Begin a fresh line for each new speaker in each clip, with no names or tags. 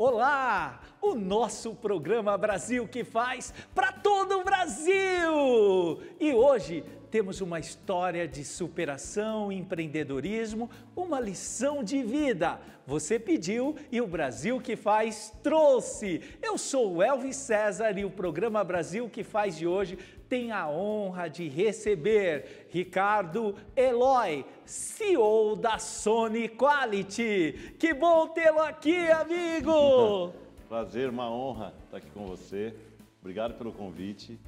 Olá! O nosso programa Brasil que faz para todo o Brasil! E hoje temos uma história de superação, empreendedorismo, uma lição de vida. Você pediu e o Brasil que faz trouxe. Eu sou o Elvis César e o programa Brasil que faz de hoje tem a honra de receber Ricardo Eloy, CEO da Sony Quality. Que bom tê-lo aqui, amigo!
Prazer, uma honra estar aqui com você. Obrigado pelo convite.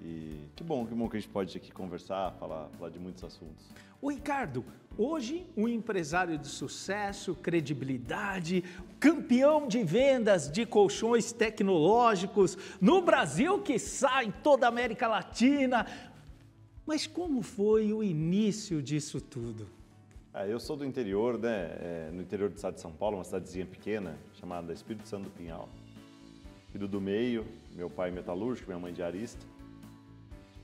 E que bom, que bom que a gente pode aqui conversar, falar, falar de muitos assuntos.
O Ricardo, hoje um empresário de sucesso, credibilidade, campeão de vendas de colchões tecnológicos no Brasil, que sai em toda a América Latina. Mas como foi o início disso tudo?
Ah, eu sou do interior, né? É, no interior do estado de São Paulo, uma cidadezinha pequena chamada Espírito Santo do Pinhal. Filho do meio, meu pai metalúrgico, minha mãe diarista.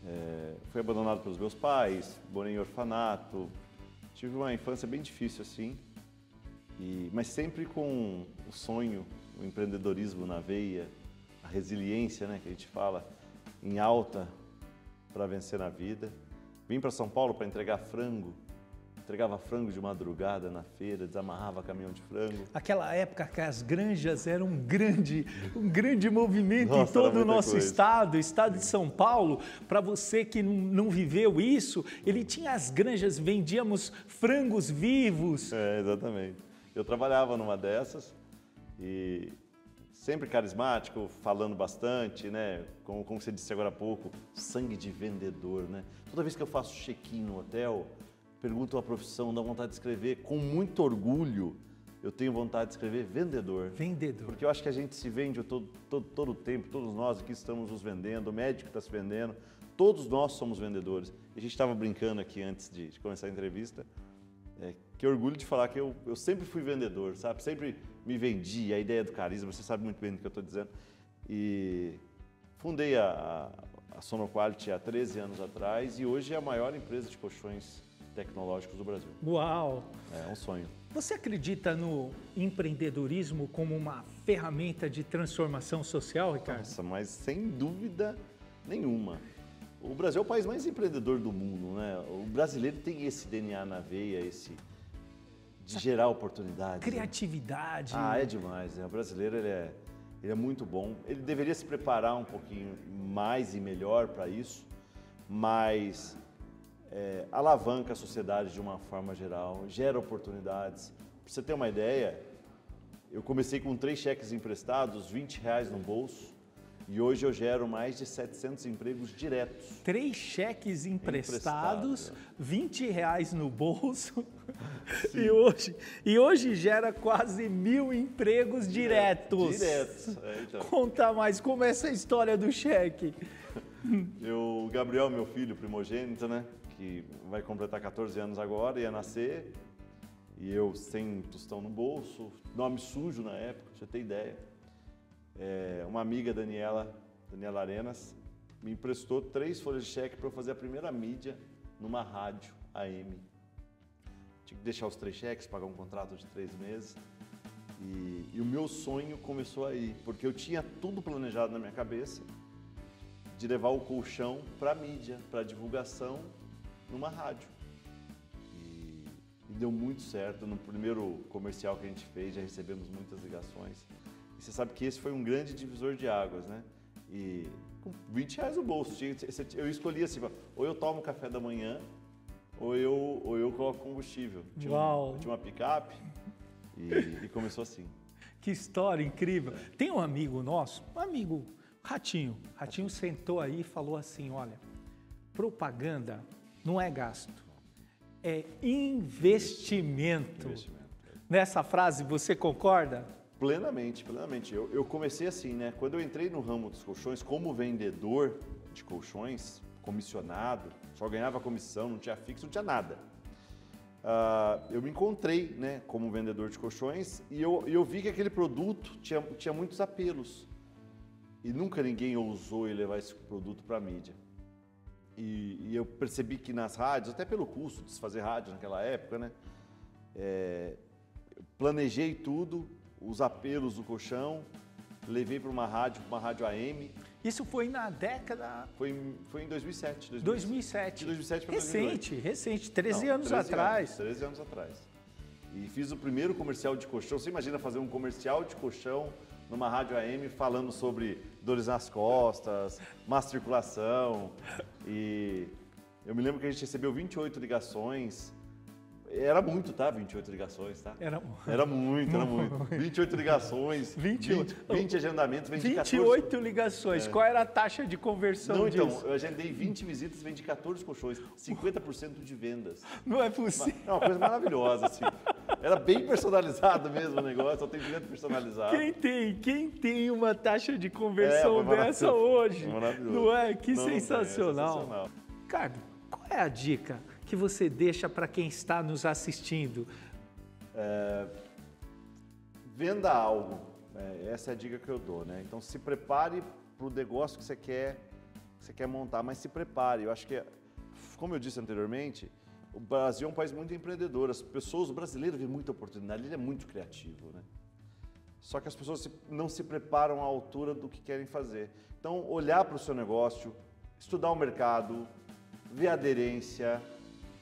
É, fui abandonado pelos meus pais, morei em orfanato, tive uma infância bem difícil assim, e, mas sempre com o sonho, o empreendedorismo na veia, a resiliência, né, que a gente fala, em alta para vencer na vida. Vim para São Paulo para entregar frango entregava frango de madrugada na feira, desamarrava caminhão de frango.
Aquela época que as granjas eram um grande, um grande movimento Nossa, em todo o nosso coisa. estado, estado de São Paulo. Para você que não viveu isso, ele tinha as granjas, vendíamos frangos vivos.
É, exatamente. Eu trabalhava numa dessas e sempre carismático, falando bastante, né? Como, como você disse agora há pouco, sangue de vendedor, né? Toda vez que eu faço check-in no hotel, perguntam a profissão, dá vontade de escrever com muito orgulho. Eu tenho vontade de escrever vendedor.
Vendedor.
Porque eu acho que a gente se vende todo, todo, todo o tempo, todos nós aqui estamos nos vendendo, o médico está se vendendo, todos nós somos vendedores. A gente estava brincando aqui antes de, de começar a entrevista. É, que orgulho de falar que eu, eu sempre fui vendedor, sabe? Sempre me vendi, a ideia do carisma, você sabe muito bem do que eu estou dizendo. E fundei a, a, a Sonoquality há 13 anos atrás e hoje é a maior empresa de colchões tecnológicos do Brasil.
Uau!
É um sonho.
Você acredita no empreendedorismo como uma ferramenta de transformação social, Ricardo?
Nossa, mas sem dúvida nenhuma. O Brasil é o país mais empreendedor do mundo, né? O brasileiro tem esse DNA na veia, esse de gerar oportunidades.
Né? Criatividade.
Né? Ah, é demais. Né? O brasileiro ele é, ele é muito bom. Ele deveria se preparar um pouquinho mais e melhor para isso, mas é, alavanca a sociedade de uma forma geral, gera oportunidades. Para você ter uma ideia, eu comecei com três cheques emprestados, 20 reais no bolso, e hoje eu gero mais de 700 empregos diretos.
Três cheques emprestados, Emprestado. 20 reais no bolso, e hoje, e hoje gera quase mil empregos diretos.
Diretos. É, então.
Conta mais como é essa história do cheque.
Eu, o Gabriel, meu filho primogênito, né? Que vai completar 14 anos agora, ia nascer, e eu sem tostão no bolso, nome sujo na época, já tem ideia. É, uma amiga, Daniela, Daniela Arenas, me emprestou três folhas de cheque para eu fazer a primeira mídia numa rádio AM. Tinha que deixar os três cheques, pagar um contrato de três meses. E, e o meu sonho começou aí, porque eu tinha tudo planejado na minha cabeça de levar o colchão para mídia, para divulgação numa rádio. E, e, deu muito certo. No primeiro comercial que a gente fez, já recebemos muitas ligações. E você sabe que esse foi um grande divisor de águas, né? E com 20 reais no bolso, eu escolhi assim, ou eu tomo café da manhã, ou eu, ou eu coloco combustível.
Tinha Uau!
tinha uma picape e, e começou assim.
Que história incrível. Tem um amigo nosso, um amigo, Ratinho. Ratinho sentou aí e falou assim: olha, propaganda não é gasto, é investimento. investimento. Nessa frase você concorda?
Plenamente, plenamente. Eu, eu comecei assim, né? Quando eu entrei no ramo dos colchões como vendedor de colchões, comissionado, só ganhava comissão, não tinha fixo, não tinha nada. Uh, eu me encontrei né, como vendedor de colchões e eu, eu vi que aquele produto tinha, tinha muitos apelos. E nunca ninguém ousou levar esse produto para a mídia. E, e, eu percebi que nas rádios, até pelo custo de se fazer rádio naquela época, né? É, planejei tudo, os apelos do colchão, levei para uma rádio, uma rádio AM.
Isso foi na década.
Foi, em- foi em 2007.
2007.
De 2007 para
Recente,
2008.
recente, 13
Não,
anos
13
atrás.
Anos, 13 anos atrás. E fiz o primeiro comercial de colchão. Você imagina fazer um comercial de colchão numa rádio AM falando sobre dores nas costas, má circulação. E eu me lembro que a gente recebeu 28 ligações. Era muito, tá? 28 ligações, tá?
Era
Era muito, era muito. 28 ligações,
28.
20, 20 agendamentos, vendi 14.
28 ligações. Qual era a taxa de conversão
É. Não, então,
disso?
eu agendei 20 visitas, vendi 14 colchões, 50% de vendas.
Não é possível.
É uma coisa maravilhosa, assim. Era bem personalizado mesmo o negócio, atendimento personalizado.
Quem tem, quem tem uma taxa de conversão
É,
dessa hoje?
Maravilhoso.
Não é? Que
Não, não tem, é
sensacional.
sensacional.
Ricardo, qual é a dica que você deixa para quem está nos assistindo?
Venda algo. É, essa é a dica que eu dou, né? Então se prepare para o negócio que você quer, que você quer montar, mas se prepare. Eu acho que, como eu disse anteriormente, o Brasil é um país muito empreendedor. As pessoas, o brasileiro vê muita oportunidade, ele é muito criativo, né? Só que as pessoas não se preparam à altura do que querem fazer. Então, olhar para o seu negócio, estudar o mercado, ver aderência,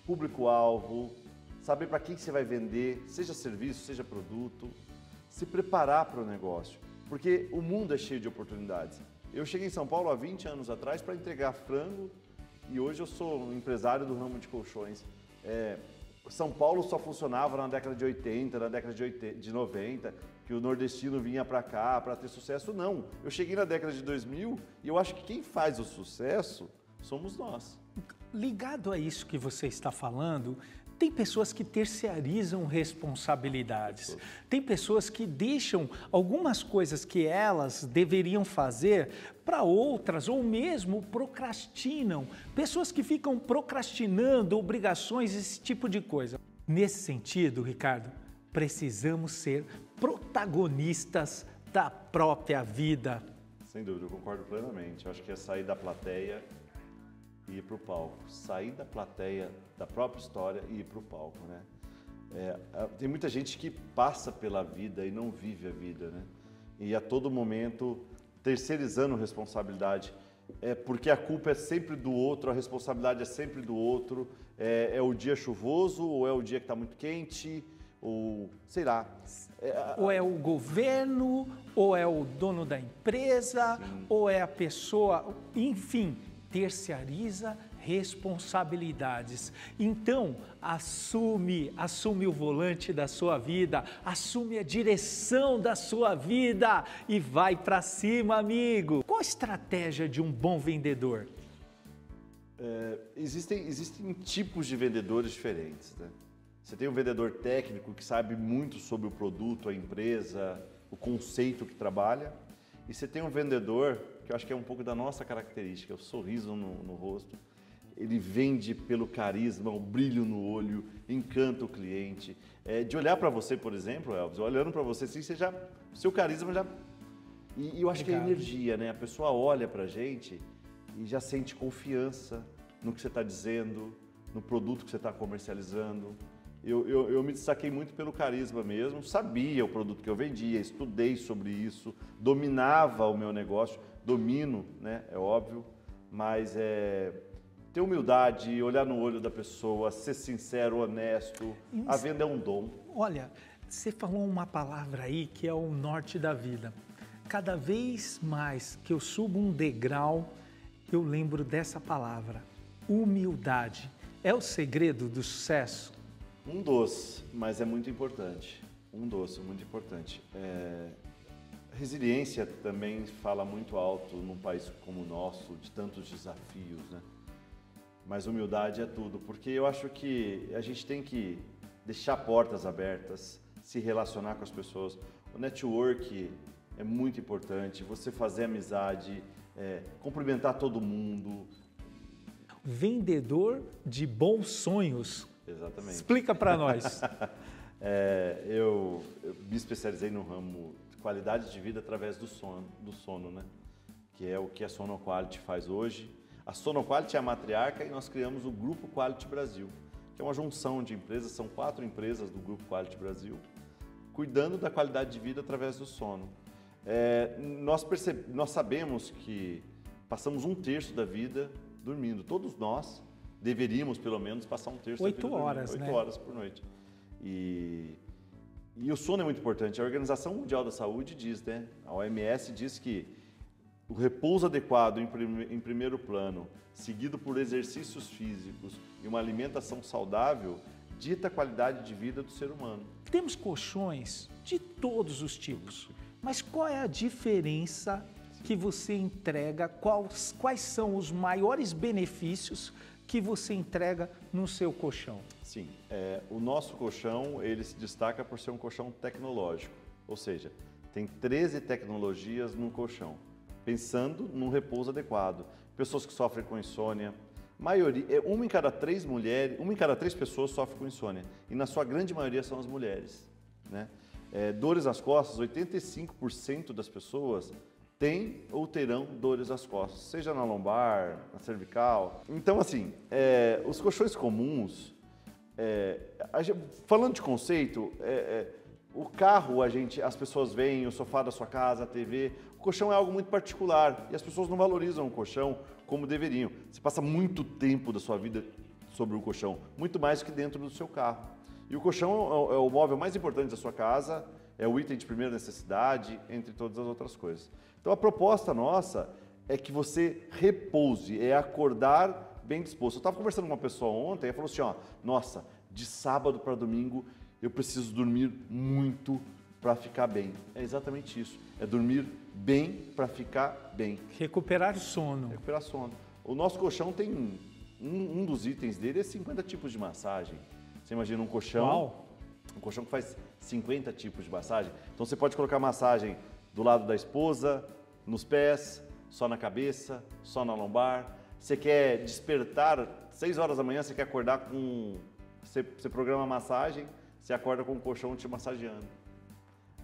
público-alvo, saber para quem que você vai vender, seja serviço, seja produto, se preparar para o negócio, porque o mundo é cheio de oportunidades. Eu cheguei em São Paulo há 20 anos atrás para entregar frango e hoje eu sou um empresário do ramo de colchões. É, São Paulo só funcionava na década de 80, na década de, 80, de 90, que o nordestino vinha para cá para ter sucesso. Não, eu cheguei na década de 2000 e eu acho que quem faz o sucesso somos nós.
Ligado a isso que você está falando, tem pessoas que terciarizam responsabilidades. Tem pessoas que deixam algumas coisas que elas deveriam fazer para outras ou mesmo procrastinam. Pessoas que ficam procrastinando obrigações, esse tipo de coisa. Nesse sentido, Ricardo, precisamos ser protagonistas da própria vida.
Sem dúvida, eu concordo plenamente. Eu acho que é sair da plateia e ir para o palco. Sair da plateia, da própria história e ir para o palco, né? É, tem muita gente que passa pela vida e não vive a vida, né? E a todo momento terceirizando responsabilidade. É porque a culpa é sempre do outro, a responsabilidade é sempre do outro. É, é o dia chuvoso ou é o dia que está muito quente ou sei lá. É,
Ou é o governo, ou é o dono da empresa, ou é a pessoa, enfim, terciariza responsabilidades. Então, assume, assume o volante da sua vida, assume a direção da sua vida e vai para cima, amigo. Qual a estratégia de um bom vendedor?
É, existem, existem tipos de vendedores diferentes. Né? Você tem um vendedor técnico que sabe muito sobre o produto, a empresa, o conceito que trabalha. E você tem um vendedor, que eu acho que é um pouco da nossa característica, o sorriso no, no rosto. Ele vende pelo carisma, o brilho no olho, encanta o cliente. É, de olhar para você, por exemplo, Elvis, olhando para você, assim, você já, seu carisma já. E, e eu acho que é energia, né? A pessoa olha para gente e já sente confiança no que você está dizendo, no produto que você está comercializando. Eu, eu, eu me destaquei muito pelo carisma mesmo, sabia o produto que eu vendia, estudei sobre isso, dominava o meu negócio, domino, né? É óbvio, mas é ter humildade, olhar no olho da pessoa, ser sincero, honesto. A venda é um dom.
Olha, você falou uma palavra aí que é o norte da vida. Cada vez mais que eu subo um degrau, eu lembro dessa palavra, humildade. É o segredo do sucesso?
Um doce, mas é muito importante. Um doce, muito importante. É, Resiliência também fala muito alto num país como o nosso, de tantos desafios, né? Mas humildade é tudo, porque eu acho que a gente tem que deixar portas abertas, se relacionar com as pessoas. O network é muito importante, você fazer amizade, é, cumprimentar todo mundo.
Vendedor de bons sonhos.
Exatamente.
Explica para nós.
É, eu, eu me especializei no ramo de qualidade de vida através do sono, do sono, né? Que é o que a Sono Quality faz hoje. A Sono Quality é a matriarca e nós criamos o Grupo Quality Brasil, que é uma junção de empresas, são quatro empresas do Grupo Quality Brasil. cuidando da qualidade de vida através do sono. É, nós, perceb... nós sabemos que passamos um terço da vida dormindo. Todos nós deveríamos, pelo menos, passar um terço
Oito
da vida
horas,
dormindo.
né?
Oito horas por noite. E, e o sono é muito importante. A Organização Mundial da Saúde diz, né? A OMS diz que o repouso adequado em, em primeiro plano, seguido por exercícios físicos e uma alimentação saudável, dita a qualidade de vida do ser humano.
Temos colchões de todos os tipos, mas qual é a diferença que você entrega? Quais, quais são os maiores benefícios que você entrega no seu colchão?
Sim, é, o nosso colchão ele se destaca por ser um colchão tecnológico, ou seja, tem 13 tecnologias no colchão, pensando num repouso adequado. Pessoas que sofrem com insônia, maioria, é, uma em cada três mulheres, uma em cada três pessoas sofre com insônia e na sua grande maioria são as mulheres, né? É, dores nas costas, 85% das pessoas têm ou terão dores nas costas, seja na lombar, na cervical. Então, assim, é, os colchões comuns, é, gente, falando de conceito, é, é, o carro, a gente, as pessoas veem, o sofá da sua casa, a TV, colchão é algo muito particular e as pessoas não valorizam o colchão como deveriam. Você passa muito tempo da sua vida sobre o colchão, muito mais que dentro do seu carro. E o colchão é o móvel mais importante da sua casa, é o item de primeira necessidade, entre todas as outras coisas. Então a proposta nossa é que você repouse, é acordar bem disposto. Eu estava conversando com uma pessoa ontem e falou assim: ó, nossa, de sábado para domingo eu preciso dormir muito para ficar bem. É exatamente isso. É dormir bem para ficar bem.
Recuperar sono.
Recuperar sono. O nosso colchão tem um, um dos itens dele é 50 tipos de massagem. Você imagina um colchão,
Uau.
um colchão que faz 50 tipos de massagem. Então você pode colocar massagem do lado da esposa, nos pés, só na cabeça, só na lombar. Você quer despertar 6 horas da manhã, você quer acordar com. Você, você programa massagem, você acorda com o colchão te massageando.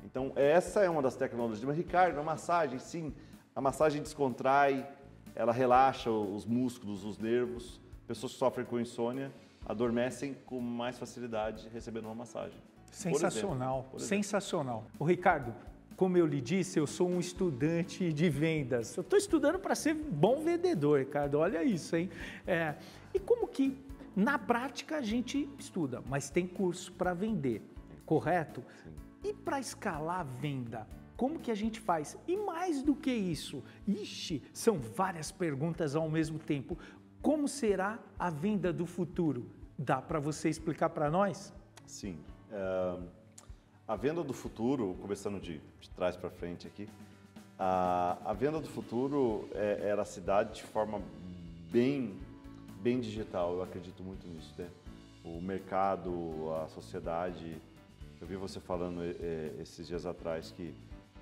Então, essa é uma das tecnologias. Mas, Ricardo, a massagem, sim, a massagem descontrai, ela relaxa os músculos, os nervos. Pessoas que sofrem com insônia adormecem com mais facilidade recebendo uma massagem.
Sensacional, sensacional. O Ricardo, como eu lhe disse, eu sou um estudante de vendas. Eu estou estudando para ser bom vendedor, Ricardo. Olha isso, hein? É, e como que na prática a gente estuda, mas tem curso para vender, correto?
Sim.
E para escalar a venda, como que a gente faz? E mais do que isso, ixi, são várias perguntas ao mesmo tempo. Como será a venda do futuro? Dá para você explicar para nós?
Sim. Uh, a venda do futuro, começando de, de trás para frente aqui, a, a, venda do futuro é, era a cidade de forma bem, bem digital. Eu acredito muito nisso. Né? O mercado, a sociedade. Eu vi você falando é, esses dias atrás que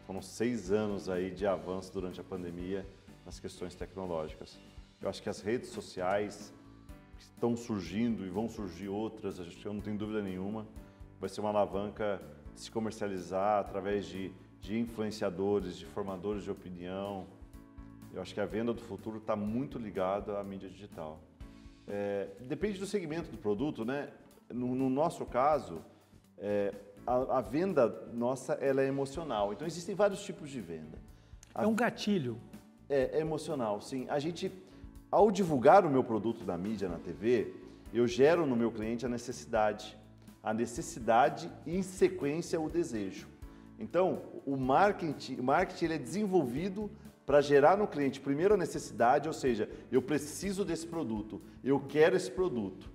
foram seis anos aí de avanço durante a pandemia nas questões tecnológicas. Eu acho que as redes sociais estão surgindo e vão surgir outras, eu não tenho dúvida nenhuma. Vai ser uma alavanca de se comercializar através de, de influenciadores, de formadores de opinião. Eu acho que a venda do futuro está muito ligada à mídia digital. É, depende do segmento do produto, né? No, no nosso caso, é, a, a, venda nossa ela é emocional. Então existem vários tipos de venda. A,
é um gatilho.
É, é emocional, sim. A gente ao divulgar o meu produto na mídia, na TV, eu gero no meu cliente a necessidade. A necessidade e, em sequência, o desejo. Então, o marketing, o marketing é desenvolvido para gerar no cliente primeiro a necessidade, ou seja, eu preciso desse produto, eu quero esse produto.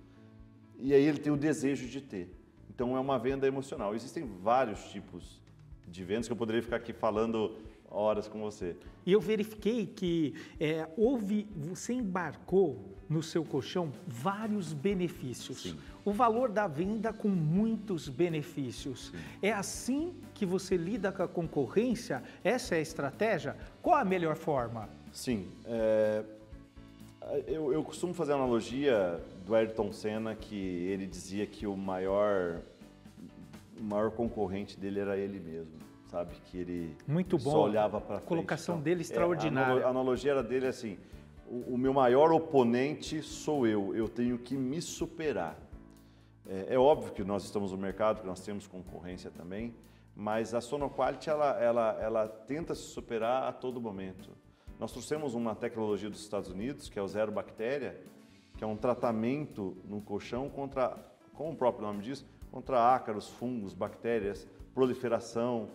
E aí ele tem o desejo de ter. Então é uma venda emocional. Existem vários tipos de vendas que eu poderia ficar aqui falando horas com você.
E eu verifiquei que é, houve, você embarcou no seu colchão vários benefícios.
Sim.
O valor da venda com muitos benefícios.
Sim.
É assim que você lida com a concorrência? Essa é a estratégia? Qual a melhor forma?
Sim. É... Eu, eu costumo fazer a analogia do Ayrton Senna, que ele dizia que o maior, o maior concorrente dele era ele mesmo sabe? Que ele
Muito bom.
só olhava para frente.
A colocação
então,
dele extraordinária.
É, a analogia era dele assim: o, o, meu maior oponente sou eu, eu tenho que me superar. É, é, óbvio que nós estamos no mercado, que nós temos concorrência também, mas a Sonoquality ela, ela, ela tenta se superar a todo momento. Nós trouxemos uma tecnologia dos Estados Unidos, que é o zero bactéria, que é um tratamento no colchão contra, como o próprio nome diz, contra ácaros, fungos, bactérias, proliferação,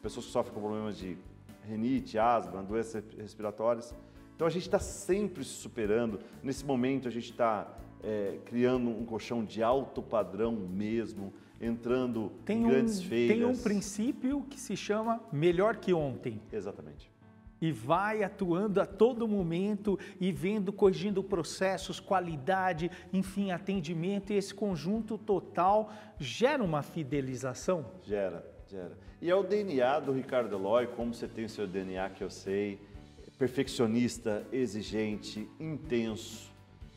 pessoas que sofrem com problemas de renite, asma, doenças respiratórias. Então a gente está sempre se superando. Nesse momento a gente está é, criando um colchão de alto padrão mesmo, entrando
tem
em grandes
um,
feiras.
Tem um princípio que se chama melhor que ontem.
Exatamente.
E vai atuando a todo momento e vendo, corrigindo processos, qualidade, enfim, atendimento, e esse conjunto total gera uma fidelização?
Gera, gera. E é o DNA do Ricardo Eloy, como você tem o seu DNA que eu sei, perfeccionista, exigente, intenso,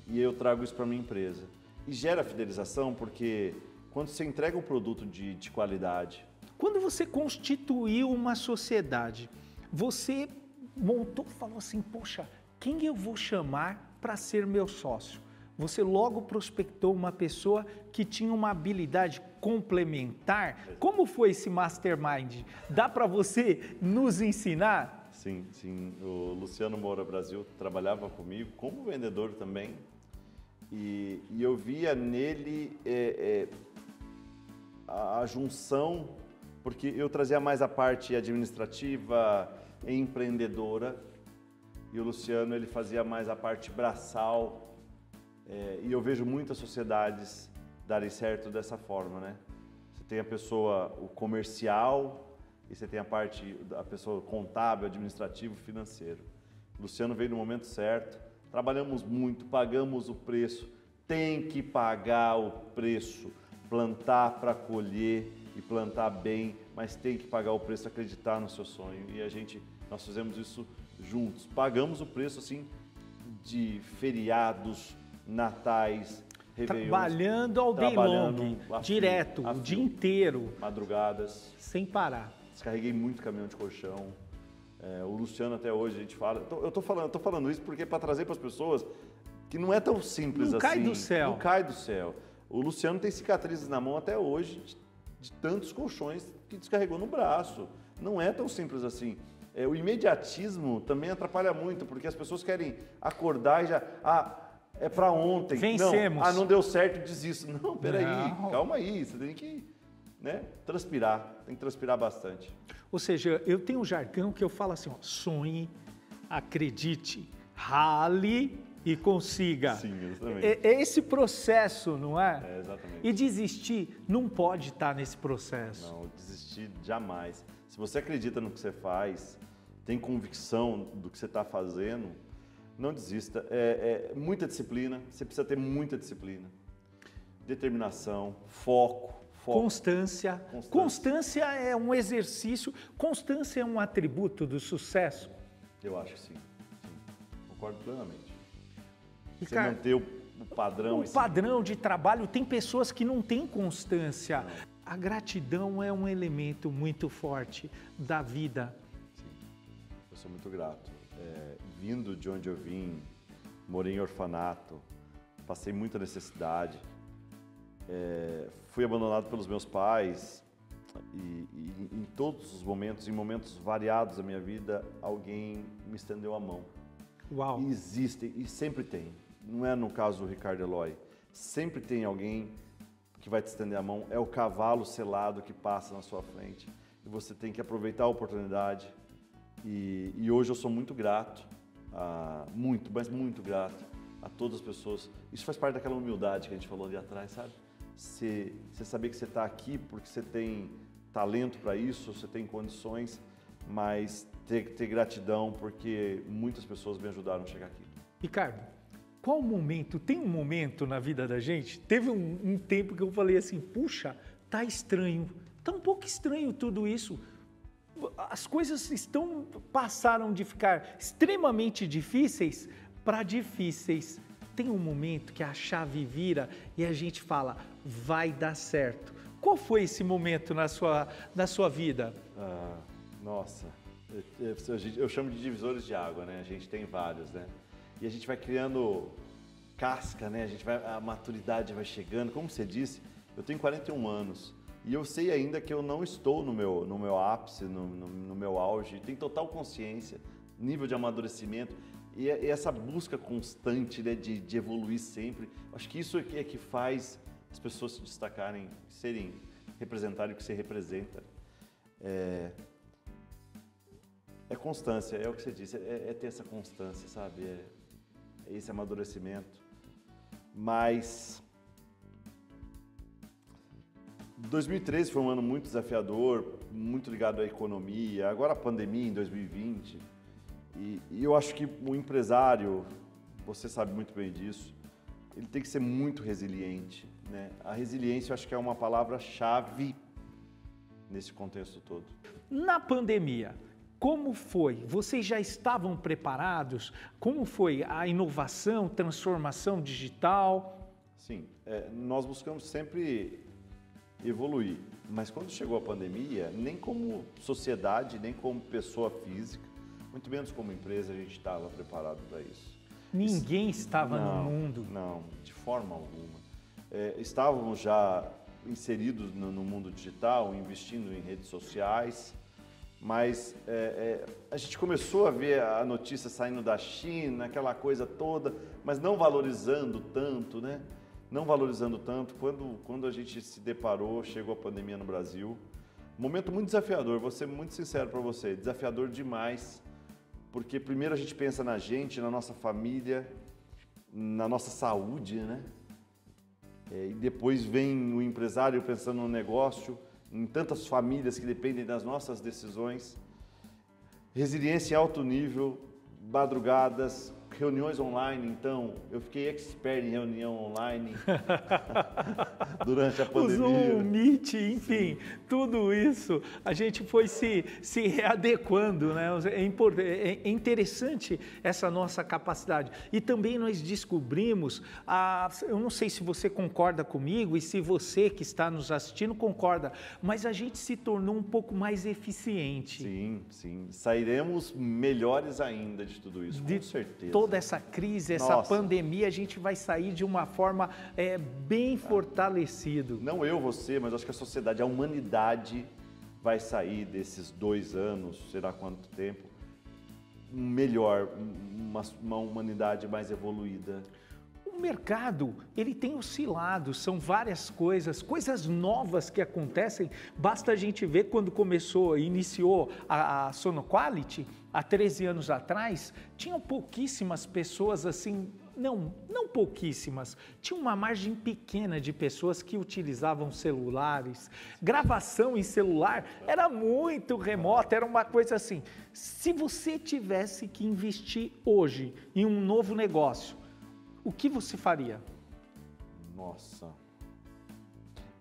e eu trago isso para minha empresa. E gera fidelização porque quando você entrega um produto de, de qualidade.
Quando você constituiu uma sociedade, você montou, falou assim: poxa, quem eu vou chamar para ser meu sócio? Você logo prospectou uma pessoa que tinha uma habilidade complementar. Como foi esse mastermind? Dá para você nos ensinar?
Sim, sim. O Luciano Moura Brasil trabalhava comigo como vendedor também. E, e eu via nele é, é, a, a junção, porque eu trazia mais a parte administrativa, empreendedora, e o Luciano ele fazia mais a parte braçal. É, e eu vejo muitas sociedades darem certo dessa forma, né? Você tem a pessoa, o comercial, e você tem a parte da pessoa contábil, administrativo, financeiro. O Luciano veio no momento certo. Trabalhamos muito, pagamos o preço. Tem que pagar o preço plantar para colher e plantar bem, mas tem que pagar o preço, acreditar no seu sonho. E a gente, nós fizemos isso juntos. Pagamos o preço assim de feriados, natais,
Trabalhando ao day long, direto, o dia inteiro.
Madrugadas.
Sem parar.
Descarreguei muito caminhão de colchão. É, o Luciano até hoje a gente fala. Eu estou falando, tô falando isso porque para trazer para as pessoas que não é tão simples
não
assim.
Não cai do céu.
Não cai do céu. O Luciano tem cicatrizes na mão até hoje de, de tantos colchões que descarregou no braço. Não é tão simples assim. É, o imediatismo também atrapalha muito, porque as pessoas querem acordar e já. Ah, é para ontem.
Vencemos.
Não, ah, não deu certo, desisto. Não, peraí, não. calma aí, você tem que né, transpirar, tem que transpirar bastante.
Ou seja, eu tenho um jargão que eu falo assim: ó, sonhe, acredite, rale e consiga.
Sim, exatamente.
É, é esse processo, não é?
É, exatamente.
E desistir não pode estar nesse processo.
Não, desistir jamais. Se você acredita no que você faz, tem convicção do que você está fazendo, não desista. É, é, muita disciplina, você precisa ter muita disciplina. Determinação, foco, foco.
Constância. Constância. Constância é um exercício, constância é um atributo do sucesso.
Eu acho que sim. sim. Concordo plenamente. Você manter o, o padrão.
O padrão de trabalho, tem pessoas que não têm constância. Não. A gratidão é um elemento muito forte da vida.
Sim, eu sou muito grato. É, vindo de onde eu vim, morei em orfanato, passei muita necessidade, é, fui abandonado pelos meus pais e, e, em todos os momentos, em momentos variados da minha vida, alguém me estendeu a mão.
Uau!
E existe, e sempre tem não é no caso do Ricardo Eloy. Sempre tem alguém que vai te estender a mão, é o cavalo selado que passa na sua frente. E você tem que aproveitar a oportunidade. E, e hoje eu sou muito grato, a, muito, mas muito grato a todas as pessoas. Isso faz parte daquela humildade que a gente falou ali atrás, sabe? Você, saber que você está aqui porque você tem talento para isso, você tem condições, mas ter, ter gratidão porque muitas pessoas me ajudaram a chegar aqui.
Ricardo, qual momento? Tem um momento na vida da gente? Teve um, um tempo que eu falei assim: puxa, tá estranho, tá um pouco estranho tudo isso. As coisas estão passaram de ficar extremamente difíceis para difíceis. Tem um momento que a chave vira e a gente fala: vai dar certo. Qual foi esse momento na sua, na sua vida?
Ah, nossa, eu, eu, eu chamo de divisores de água, né? A gente tem vários, né? E a gente vai criando casca, né? A gente vai, a maturidade vai chegando. Como você disse, eu tenho 41 anos E eu sei ainda que eu não estou no meu, no meu ápice, no, no, no meu auge. Tenho total consciência, nível de amadurecimento e, e essa busca constante né, de, de evoluir sempre. Acho que isso é que, é que faz as pessoas se destacarem, serem, representarem o que você representa. É, é constância, é o que você disse, é, é ter essa constância, sabe? É, esse amadurecimento. Mas 2013 foi um ano muito desafiador, muito ligado à economia, agora a pandemia em 2020. E, e, eu acho que o empresário, você sabe muito bem disso, ele tem que ser muito resiliente. Né? A resiliência eu acho que é uma palavra-chave nesse contexto todo.
Na pandemia, como foi? Vocês já estavam preparados? Como foi a inovação, transformação digital?
Sim, é, nós buscamos sempre evoluir. Mas quando chegou a pandemia, nem como sociedade, nem como pessoa física, muito menos como empresa, a gente estava preparado para isso.
Ninguém estava não, no mundo.
Não, de forma alguma. É, estávamos já inseridos no, no, mundo digital, investindo em redes sociais, mas é, é, a gente começou a ver a notícia saindo da China, aquela coisa toda, mas não valorizando tanto, né? não valorizando tanto. Quando, quando a gente se deparou, chegou a pandemia no Brasil, momento muito desafiador, vou ser muito sincero para você, desafiador demais, porque primeiro a gente pensa na gente, na nossa família, na nossa saúde, né? É, e depois vem o empresário pensando no negócio, em tantas famílias que dependem das nossas decisões. Resiliência em alto nível, madrugadas, reuniões online, então, eu fiquei expert em reunião online durante a pandemia.
O Zoom, Meet, enfim, Sim. tudo isso, a gente foi se, se readequando, né? É, é, é interessante essa nossa capacidade. E também nós descobrimos, a, eu não sei se você concorda comigo e se você que está nos assistindo concorda, mas a gente se tornou um pouco mais eficiente.
Sim, sim. Sairemos melhores ainda de tudo isso, de com certeza
toda essa crise, essa Nossa. pandemia, a gente vai sair de uma forma é, bem fortalecido.
Não eu, você, mas acho que a sociedade, a humanidade vai sair desses dois anos, será quanto tempo, melhor, uma, uma humanidade mais evoluída.
O mercado, ele tem oscilado, são várias coisas, coisas novas que acontecem. Basta a gente ver quando começou, iniciou a, a Sonoquality, há 13 anos atrás, tinham pouquíssimas pessoas assim, não, não pouquíssimas, tinha uma margem pequena de pessoas que utilizavam celulares. Gravação em celular era muito remota, era uma coisa assim. Se você tivesse que investir hoje em um novo negócio, o que você faria?
Nossa.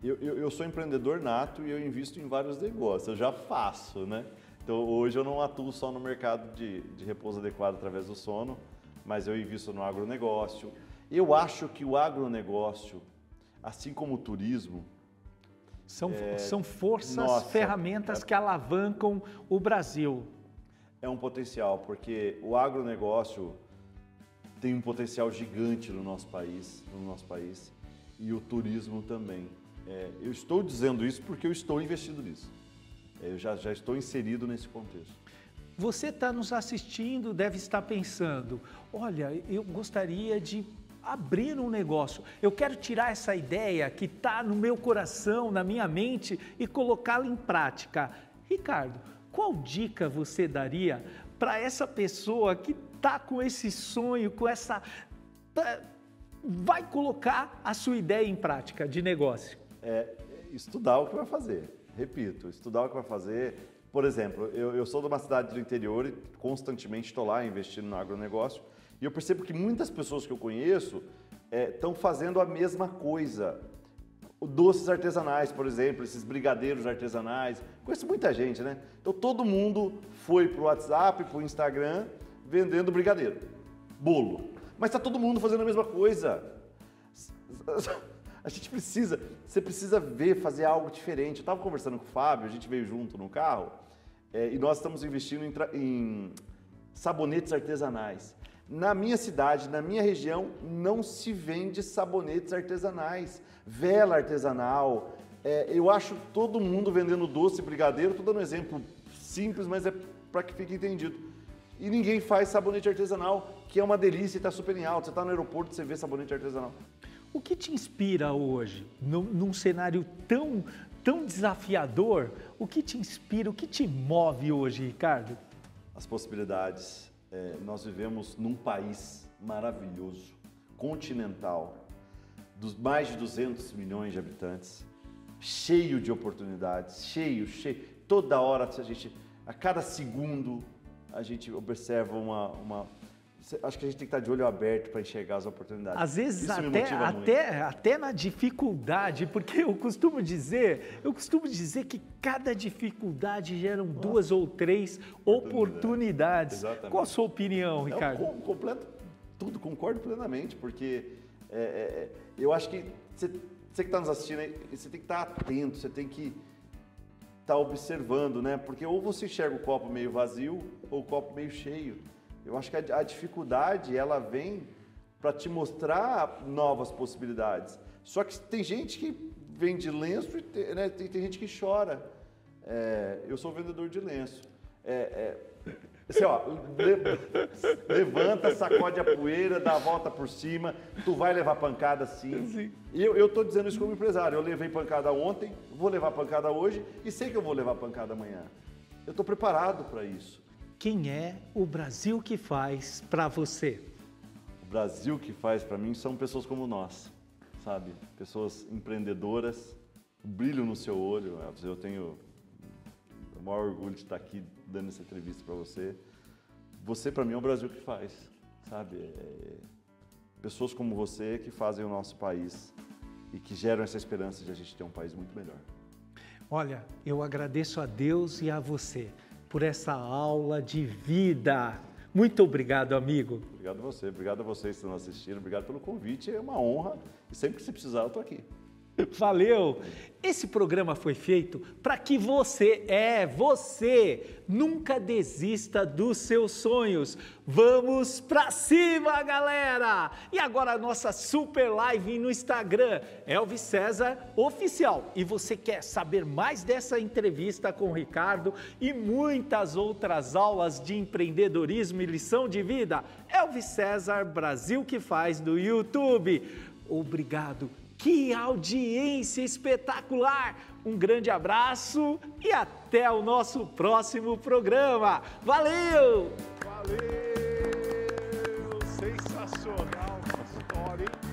Eu, eu, eu sou empreendedor nato e eu invisto em vários negócios, eu já faço, né? Então hoje eu não atuo só no mercado de, de repouso adequado através do sono, mas eu invisto no agronegócio. Eu acho que o agronegócio, assim como o turismo,
são, é, são forças, nossa, ferramentas é, que alavancam o Brasil.
É um potencial, porque o agronegócio tem um potencial gigante no nosso país, no nosso país, e o turismo também. É, eu estou dizendo isso porque eu estou investindo nisso. Eu já, já estou inserido nesse contexto.
Você está nos assistindo, deve estar pensando: olha, eu gostaria de abrir um negócio. Eu quero tirar essa ideia que está no meu coração, na minha mente e colocá-la em prática. Ricardo, qual dica você daria para essa pessoa que está com esse sonho, com essa. Tá, vai colocar a sua ideia em prática de negócio?
É estudar o que vai fazer repito, estudar o que vai fazer. Por exemplo, eu, eu sou de uma cidade do interior e constantemente estou lá investindo no agronegócio e eu percebo que muitas pessoas que eu conheço estão é, fazendo a mesma coisa. Doces artesanais, por exemplo, esses brigadeiros artesanais. Conheço muita gente, né? Então todo mundo foi para o WhatsApp, para o Instagram, vendendo brigadeiro, bolo. Mas está todo mundo fazendo a mesma coisa. A gente precisa, você precisa ver, fazer algo diferente. Eu estava conversando com o Fábio, a gente veio junto no carro, é, e nós estamos investindo em, em sabonetes artesanais. Na minha cidade, na minha região, não se vende sabonetes artesanais, vela artesanal, É, eu acho todo mundo vendendo doce brigadeiro, estou dando um exemplo simples, mas é para que fique entendido. E ninguém faz sabonete artesanal, que é uma delícia e está super em alta. Você está no aeroporto, você vê sabonete artesanal.
O que te inspira hoje, num, num cenário tão, tão desafiador? O que te inspira, o que te move hoje, Ricardo?
As possibilidades. É, nós vivemos num país maravilhoso, continental, dos mais de 200 milhões de habitantes, cheio de oportunidades, cheio, cheio. Toda hora a gente, a cada segundo, a gente observa uma, uma acho que a gente tem que estar de olho aberto para enxergar as oportunidades.
Às vezes até, até, até na dificuldade, porque eu costumo dizer, eu costumo dizer que cada dificuldade geram Nossa. duas ou três oportunidades. Exatamente. Qual a sua opinião, Ricardo?
Eu completo tudo, concordo plenamente, porque é, é, é eu acho que você, você que está nos assistindo, você tem que estar atento, você tem que estar observando, né? Porque ou você enxerga o copo meio vazio ou o copo meio cheio. Eu acho que a, a dificuldade ela vem para te mostrar novas possibilidades. Só que tem gente que vende lenço e tem, né, tem, tem gente que chora. É, eu sou vendedor de lenço. É, é, assim, ó, levanta, sacode a poeira, dá a volta por cima, tu vai levar pancada sim. sim. E eu, eu tô dizendo isso como empresário. Eu levei pancada ontem, vou levar pancada hoje e sei que eu vou levar pancada amanhã. Eu estou preparado para isso
quem é o Brasil que faz para você?
O Brasil que faz para mim são pessoas como nós, sabe? Pessoas empreendedoras, brilho no seu olho. Eu tenho o maior orgulho de estar aqui dando essa entrevista para você. Você para mim é o Brasil que faz, sabe? É... Pessoas como você que fazem o nosso país e que geram essa esperança de a gente ter um país muito melhor.
Olha, eu agradeço a Deus e a você por essa aula de vida. Muito obrigado, amigo.
Obrigado a você, obrigado a vocês que estão assistindo, obrigado pelo convite, é uma honra e sempre que você precisar eu estou aqui.
Valeu! Esse programa foi feito para que você, é, você, nunca desista dos seus sonhos. Vamos para cima, galera! E agora a nossa super live no Instagram, Elvis César Oficial. E você quer saber mais dessa entrevista com o Ricardo e muitas outras aulas de empreendedorismo e lição de vida? Elvis César Brasil que faz do YouTube. Obrigado que audiência espetacular! Um grande abraço e até o nosso próximo programa. Valeu!
Valeu! Sensacional história, hein?